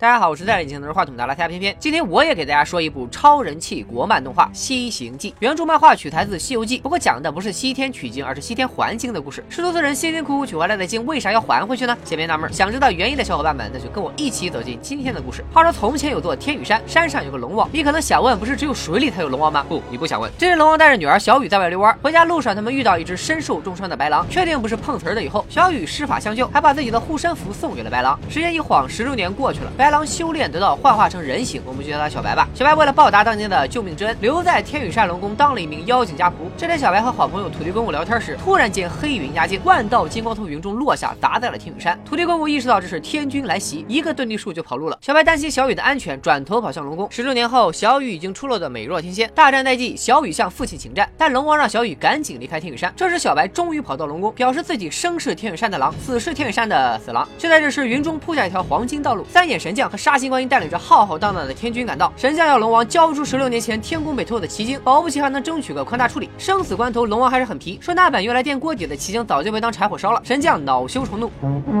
大家好，我是戴眼镜拿着话筒的拉塞偏偏。今天我也给大家说一部超人气国漫动画《西行记》。原著漫画取材自《西游记》，不过讲的不是西天取经，而是西天还经的故事。十多岁人辛辛苦苦取回来的经，为啥要还回去呢？先别纳闷，想知道原因的小伙伴们，那就跟我一起走进今天的故事。话说从前有座天羽山，山上有个龙王。你可能想问，不是只有水里才有龙王吗？不，你不想问。这日龙王带着女儿小雨在外遛弯，回家路上他们遇到一只身受重伤的白狼，确定不是碰瓷儿的以后，小雨施法相救，还把自己的护身符送给了白狼。时间一晃，十六年过去了，白白狼修炼得到。幻化成人形，我们就叫他小白吧。小白为了报答当年的救命之恩，留在天羽山龙宫当了一名妖精家仆。这天，小白和好朋友土地公公聊天时，突然间黑云压境，万道金光从云中落下，砸在了天羽山。土地公公意识到这是天君来袭，一个遁地术就跑路了。小白担心小雨的安全，转头跑向龙宫。十六年后，小雨已经出落的美若天仙。大战在即，小雨向父亲请战，但龙王让小雨赶紧离开天羽山。这时，小白终于跑到龙宫，表示自己生是天羽山的狼，死是天羽山的死狼。就在这时，云中铺下一条黄金道路，三眼神将和杀心观音带领。着浩浩荡荡的天军赶到，神将要龙王交出十六年前天宫被偷的奇经，保不齐还能争取个宽大处理。生死关头，龙王还是很皮，说那本用来垫锅底的奇经早就被当柴火烧了。神将恼羞成怒，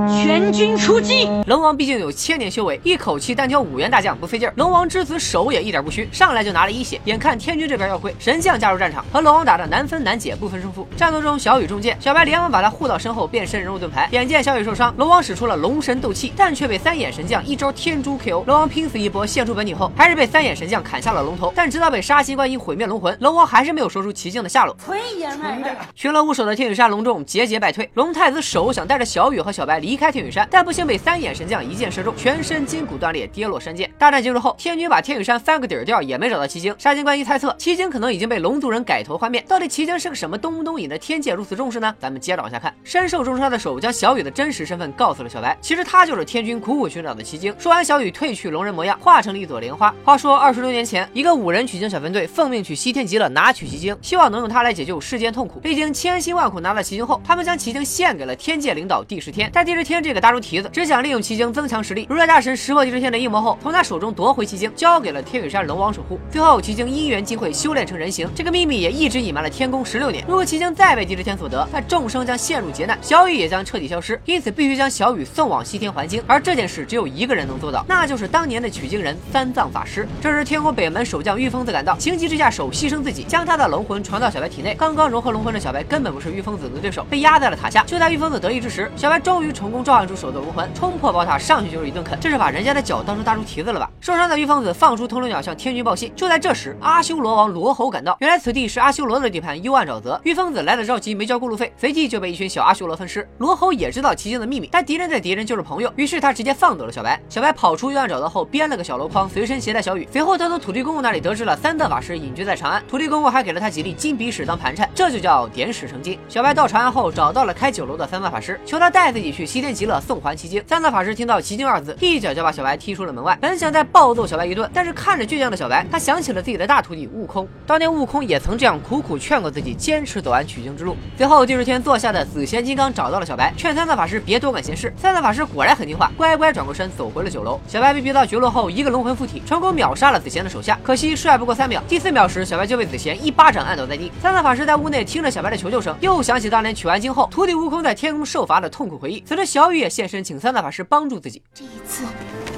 全军出击。龙王毕竟有千年修为，一口气单挑五员大将不费劲儿。龙王之子手也一点不虚，上来就拿了一血。眼看天军这边要亏，神将加入战场，和龙王打得难分难解，不分胜负。战斗中，小雨中箭，小白连忙把他护到身后，变身人物盾牌。眼见小雨受伤，龙王使出了龙神斗气，但却被三眼神将一招天诛 KO。龙王拼死一搏，献出本体后，还是被三眼神将砍下了龙头。但直到被杀心观音毁灭龙魂，龙王还是没有说出奇境的下落。纯爷们儿，群龙无首的天羽山龙众节节败退。龙太子手想带着小雨和小白离开天羽山，但不幸被三眼神将一箭射中，全身筋骨断裂，跌落山涧。大战结束后，天军把天羽山翻个底儿掉，也没找到奇经。杀心观音猜测，奇经可能已经被龙族人改头换面。到底奇经是个什么东东，引得天界如此重视呢？咱们接着往下看。身受重伤的手将小雨的真实身份告诉了小白，其实他就是天军苦苦寻找的奇经。说完，小雨褪去龙人模样，化成了一朵莲花。话说二十多年前，一个五人取经小分队奉命去西天极乐拿取奇经，希望能用它来解救世间痛苦。历经千辛万苦拿到奇经后，他们将奇经献给了天界领导帝释天。但帝释天这个大猪蹄子，只想利用奇经增强实力。如来大神识破帝释天的阴谋后，从他手中夺回奇经，交给了天羽山龙王守护。最后，奇经因缘际会修炼成人形，这个秘密也一直隐瞒了天宫十六年。如果奇经再被帝释天所得，那众生将陷入劫难，小雨也将彻底消失。因此，必须将小雨送往西天还经。而这件事只有一个人能做说道，那就是当年的取经人三藏法师。这时，天宫北门守将玉疯子赶到，情急之下手牺牲自己，将他的龙魂传到小白体内。刚刚融合龙魂的小白根本不是玉疯子的对手，被压在了塔下。就在玉疯子得意之时，小白终于成功召唤出手的龙魂，冲破宝塔上去就是一顿啃。这是把人家的脚当成大猪蹄子了吧？受伤的玉疯子放出通龙鸟向天君报信。就在这时，阿修罗王罗喉赶到，原来此地是阿修罗的地盘，幽暗沼泽。玉疯子来的着急，没交过路费，随即就被一群小阿修罗分尸。罗喉也知道奇经的秘密，但敌人的敌人就是朋友，于是他直接放走了小白。小白跑出幽暗找到后，编了个小箩筐，随身携带小雨。随后他从土地公公那里得知了三藏法师隐居在长安，土地公公还给了他几粒金鼻屎当盘缠，这就叫点屎成金。小白到长安后，找到了开酒楼的三藏法师，求他带自己去西天极乐送还奇经。三藏法师听到奇经二字，一脚就把小白踢出了门外。本想再暴揍小白一顿，但是看着倔强的小白，他想起了自己的大徒弟悟空。当年悟空也曾这样苦苦劝过自己，坚持走完取经之路。最后，第十天坐下的紫贤金刚找到了小白，劝三藏法师别多管闲事。三藏法师果然很听话，乖乖转过身走回了酒九楼。小白被逼到绝路后，一个龙魂附体，成功秒杀了子贤的手下。可惜帅不过三秒，第四秒时，小白就被子贤一巴掌按倒在地。三藏法师在屋内听着小白的求救声，又想起当年取完经后，徒弟悟空在天空受罚的痛苦回忆。此时，小雨也现身，请三藏法师帮助自己。这一次，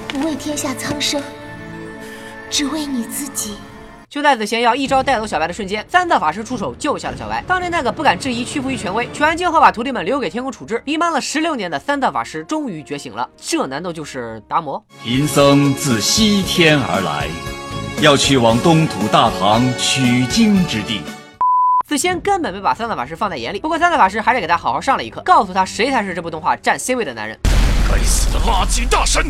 不为天下苍生，只为你自己。就在紫贤要一招带走小白的瞬间，三藏法师出手救下了小白。当年那个不敢质疑、屈服于权威、取完经后把徒弟们留给天宫处置、迷茫了十六年的三藏法师，终于觉醒了。这难道就是达摩？贫僧自西天而来，要去往东土大唐取经之地。紫仙根本没把三藏法师放在眼里，不过三藏法师还是给他好好上了一课，告诉他谁才是这部动画占 C 位的男人。该死的垃圾大神！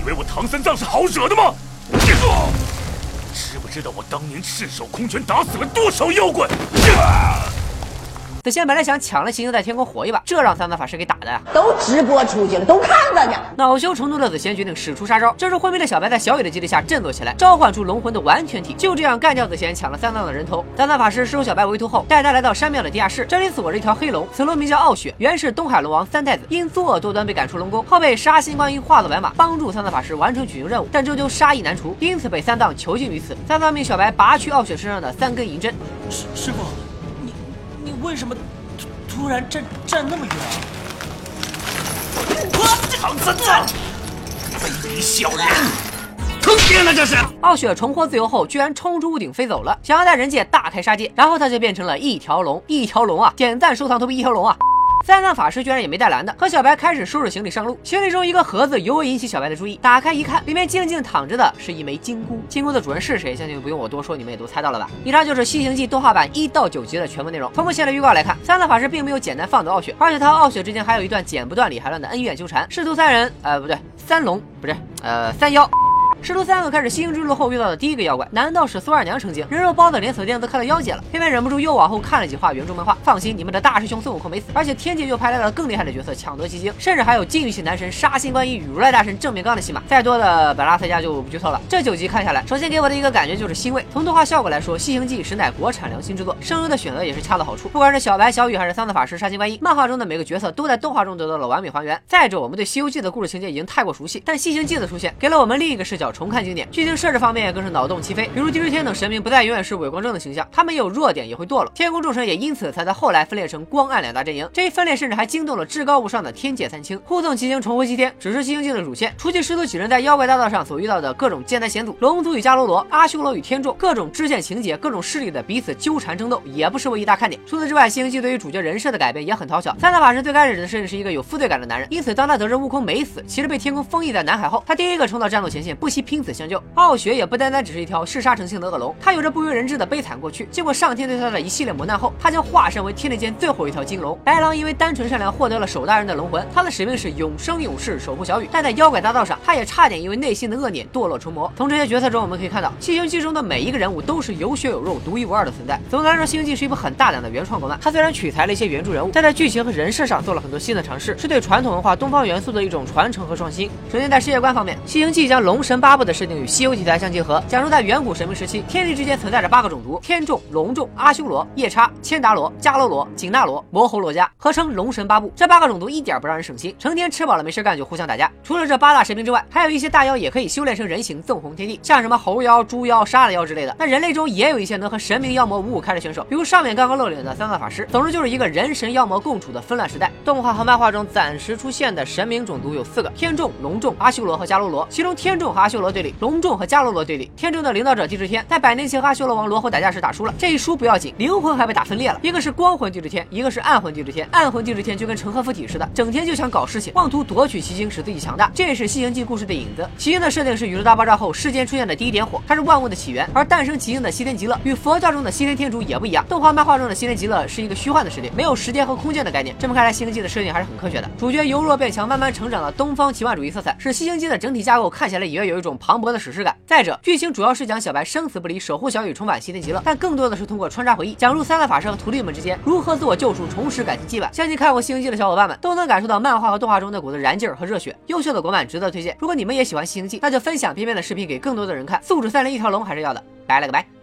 以为我唐三藏是好惹的吗？知不知道我当年赤手空拳打死了多少妖怪？紫仙本来想抢了行星在天空火一把，这让三藏法师给打的呀！都直播出去了，都看着呢。恼羞成怒的紫仙决定使出杀招。这时昏迷的小白在小雨的激励下振作起来，召唤出龙魂的完全体，就这样干掉紫仙，抢了三藏的人头。三藏法师收小白为徒后，带他来到山庙的地下室，这里锁着一条黑龙，此龙名叫傲雪，原是东海龙王三太子，因作恶多端被赶出龙宫，后被杀心观音化作白马，帮助三藏法师完成取经任务，但终究杀意难除，因此被三藏囚禁于此。三藏命小白拔去傲雪身上的三根银针。师师傅，为什么？突然站站那么远，唐三藏，卑鄙小人！坑爹了这是！傲雪重获自由后，居然冲出屋顶飞走了，想要在人界大开杀戒，然后他就变成了一条龙，一条龙啊！点赞收藏投币一条龙啊！三藏法师居然也没带蓝的，和小白开始收拾行李上路。行李中一个盒子尤为引起小白的注意，打开一看，里面静静躺着的是一枚金箍。金箍的主人是谁？相信不用我多说，你们也都猜到了吧？以上就是《西行记》动画版一到九集的全部内容。从目前的预告来看，三藏法师并没有简单放走傲雪，而且他和傲雪之间还有一段剪不断理还乱的恩怨纠缠。师徒三人，呃，不对，三龙不是，呃，三妖。师徒三个开始西行之路后遇到的第一个妖怪，难道是苏二娘成精？人肉包子连锁店都开到妖姐了，偏偏忍不住又往后看了几画原著漫画。放心，你们的大师兄孙悟空没死，而且天界又派来了更厉害的角色抢夺奇经，甚至还有禁欲系男神杀心观音与如来大神正面刚的戏码。再多的本拉塞家就不剧透了。这九集看下来，首先给我的一个感觉就是欣慰。从动画效果来说，《西行记》实乃国产良心之作，声优的选择也是恰到好处。不管是小白、小雨还是三藏法师、杀心观音，漫画中的每个角色都在动画中得到了完美还原。再者，我们对《西游记》的故事情节已经太过熟悉，但《西行记》的出现给了我们另一个视角重看经典剧情。设置方面更是脑洞齐飞，比如地之天等神明不再永远是伪光正的形象，他们也有弱点，也会堕落。天宫众神也因此才在后来分裂成光暗两大阵营。这一分裂甚至还惊动了至高无上的天界三清，护送七星重回西天，只是西行记的主线。除去师徒几人在妖怪大道上所遇到的各种艰难险阻，龙族与迦罗罗、阿修罗与天众各种支线情节、各种势力的彼此纠缠争斗，也不失为一大看点。除此之外，西行记对于主角人设的改变也很讨巧。三藏法师最开始的设定是一个有负罪感的男人，因此当他得知悟空没死，其实被天宫封印在南海后，他第一个冲到战斗前线，不惜拼死相救。傲雪也不单单。只是一条嗜杀成性的恶龙，他有着不为人知的悲惨过去。经过上天对他的一系列磨难后，他将化身为天地间最后一条金龙。白狼因为单纯善良获得了守大人的龙魂，他的使命是永生永世守护小雨。但在妖怪大道上，他也差点因为内心的恶念堕落成魔。从这些角色中，我们可以看到《西行记》中的每一个人物都是有血有肉、独一无二的存在。总的来说，《西行记》是一部很大胆的原创国漫。它虽然取材了一些原著人物，但在剧情和人设上做了很多新的尝试，是对传统文化东方元素的一种传承和创新。首先在世界观方面，《西行记》将龙神八部的设定与西游题材相结合，讲述在远古神明。时期，天地之间存在着八个种族：天众、龙众、阿修罗、夜叉、千达罗、迦罗罗、紧那罗、魔猴罗伽，合称龙神八部。这八个种族一点不让人省心，成天吃饱了没事干就互相打架。除了这八大神明之外，还有一些大妖也可以修炼成人形，纵横天地，像什么猴妖、猪妖、沙了妖之类的。那人类中也有一些能和神明、妖魔五五开的选手，比如上面刚刚露脸的三个法师。总之就是一个人神妖魔共处的纷乱时代。动画和漫画中暂时出现的神明种族有四个：天众、龙众、阿修罗和迦罗罗。其中天众和阿修罗罗对立，龙众和迦罗罗对立。天众的领导者地之天，在百年前和。阿修罗王罗喉打架时打输了，这一输不要紧，灵魂还被打分裂了。一个是光魂地之天，一个是暗魂地之天。暗魂地之天就跟成河附体似的，整天就想搞事情，妄图夺取奇经，使自己强大。这也是西行记故事的影子。奇经的设定是宇宙大爆炸后世间出现的第一点火，它是万物的起源。而诞生奇经的西天极乐与佛教中的西天天主也不一样。动画漫画中的西天极乐是一个虚幻的世界，没有时间和空间的概念。这么看来，西行记的设定还是很科学的。主角由弱变强，慢慢成长的东方奇幻主义色彩，使西行记的整体架构看起来也有一一种磅礴的史诗感。再者，剧情主要是讲小白生死不离，守护小雨，重返西天极乐。但更多的是通过穿插回忆，讲述三大法师和徒弟们之间如何自我救赎，重拾感情羁绊。相信看过《西游记》的小伙伴们都能感受到漫画和动画中那股子燃劲儿和热血。优秀的国漫值得推荐。如果你们也喜欢《西游记》，那就分享片片的视频给更多的人看。素质三连一条龙还是要的。拜了个拜。